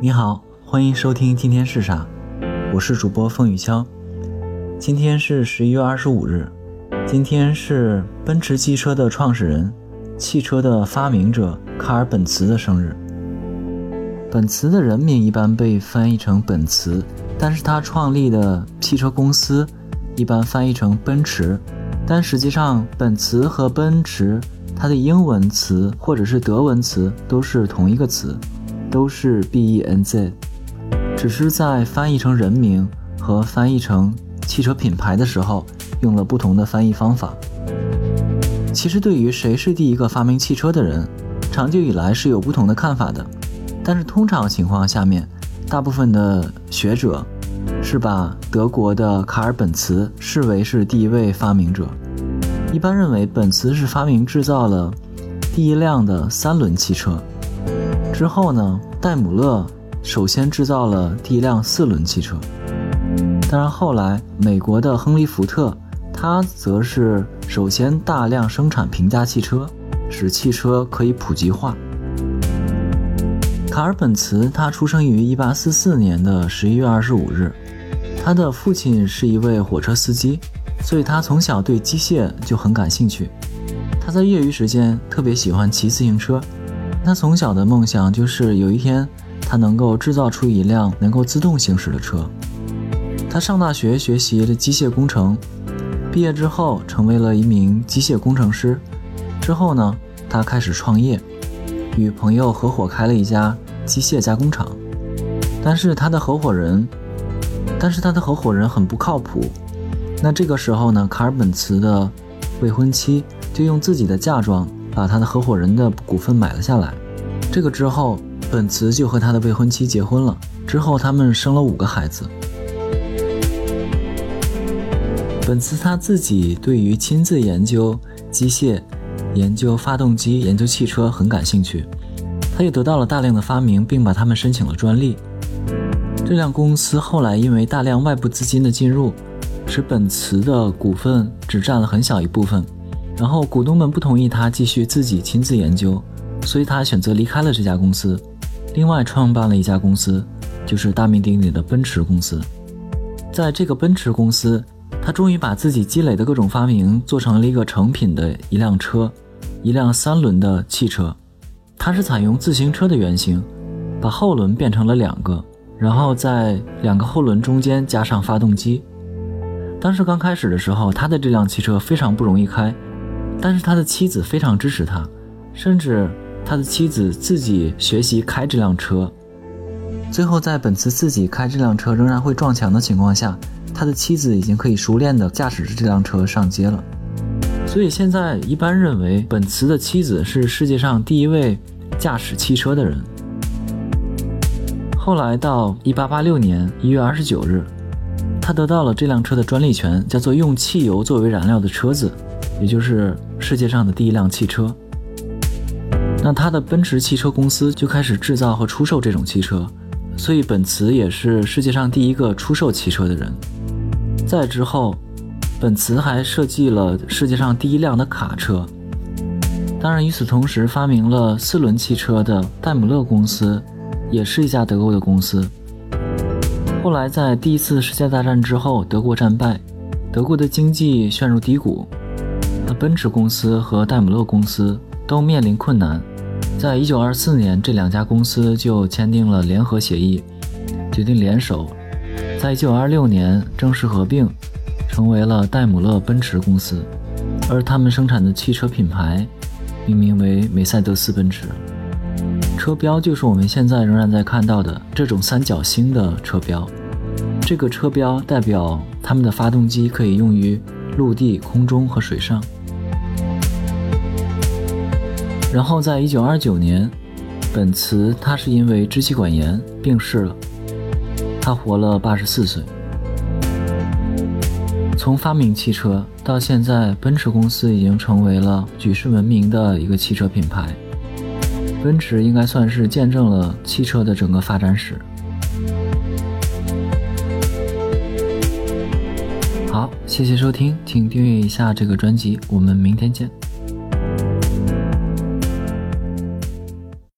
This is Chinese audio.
你好，欢迎收听今天是啥？我是主播风雨潇。今天是十一月二十五日，今天是奔驰汽车的创始人、汽车的发明者卡尔本茨的生日。本茨的人名一般被翻译成本茨，但是他创立的汽车公司一般翻译成奔驰。但实际上，本茨和奔驰，它的英文词或者是德文词都是同一个词。都是 B E N Z，只是在翻译成人名和翻译成汽车品牌的时候用了不同的翻译方法。其实对于谁是第一个发明汽车的人，长久以来是有不同的看法的。但是通常情况下面，大部分的学者是把德国的卡尔本茨视为是第一位发明者。一般认为，本茨是发明制造了第一辆的三轮汽车。之后呢，戴姆勒首先制造了第一辆四轮汽车。当然，后来美国的亨利·福特，他则是首先大量生产平价汽车，使汽车可以普及化。卡尔本茨他出生于1844年的11月25日，他的父亲是一位火车司机，所以他从小对机械就很感兴趣。他在业余时间特别喜欢骑自行车。他从小的梦想就是有一天，他能够制造出一辆能够自动行驶的车。他上大学学习了机械工程，毕业之后成为了一名机械工程师。之后呢，他开始创业，与朋友合伙开了一家机械加工厂。但是他的合伙人，但是他的合伙人很不靠谱。那这个时候呢，卡尔本茨的未婚妻就用自己的嫁妆。把他的合伙人的股份买了下来。这个之后，本茨就和他的未婚妻结婚了。之后，他们生了五个孩子。本茨他自己对于亲自研究机械、研究发动机、研究汽车很感兴趣，他也得到了大量的发明，并把他们申请了专利。这辆公司后来因为大量外部资金的进入，使本茨的股份只占了很小一部分。然后股东们不同意他继续自己亲自研究，所以他选择离开了这家公司，另外创办了一家公司，就是大名鼎鼎的奔驰公司。在这个奔驰公司，他终于把自己积累的各种发明做成了一个成品的一辆车，一辆三轮的汽车。它是采用自行车的原型，把后轮变成了两个，然后在两个后轮中间加上发动机。当时刚开始的时候，他的这辆汽车非常不容易开。但是他的妻子非常支持他，甚至他的妻子自己学习开这辆车。最后，在本茨自己开这辆车仍然会撞墙的情况下，他的妻子已经可以熟练地驾驶着这辆车上街了。所以现在一般认为，本茨的妻子是世界上第一位驾驶汽车的人。后来到1886年1月29日，他得到了这辆车的专利权，叫做用汽油作为燃料的车子。也就是世界上的第一辆汽车，那他的奔驰汽车公司就开始制造和出售这种汽车，所以本茨也是世界上第一个出售汽车的人。再之后，本茨还设计了世界上第一辆的卡车。当然，与此同时，发明了四轮汽车的戴姆勒公司，也是一家德国的公司。后来在第一次世界大战之后，德国战败，德国的经济陷入低谷。奔驰公司和戴姆勒公司都面临困难，在一九二四年，这两家公司就签订了联合协议，决定联手，在一九二六年正式合并，成为了戴姆勒奔驰公司，而他们生产的汽车品牌命名为梅赛德斯奔驰，车标就是我们现在仍然在看到的这种三角星的车标，这个车标代表他们的发动机可以用于陆地、空中和水上。然后，在一九二九年，本茨他是因为支气管炎病逝了，他活了八十四岁。从发明汽车到现在，奔驰公司已经成为了举世闻名的一个汽车品牌。奔驰应该算是见证了汽车的整个发展史。好，谢谢收听，请订阅一下这个专辑，我们明天见。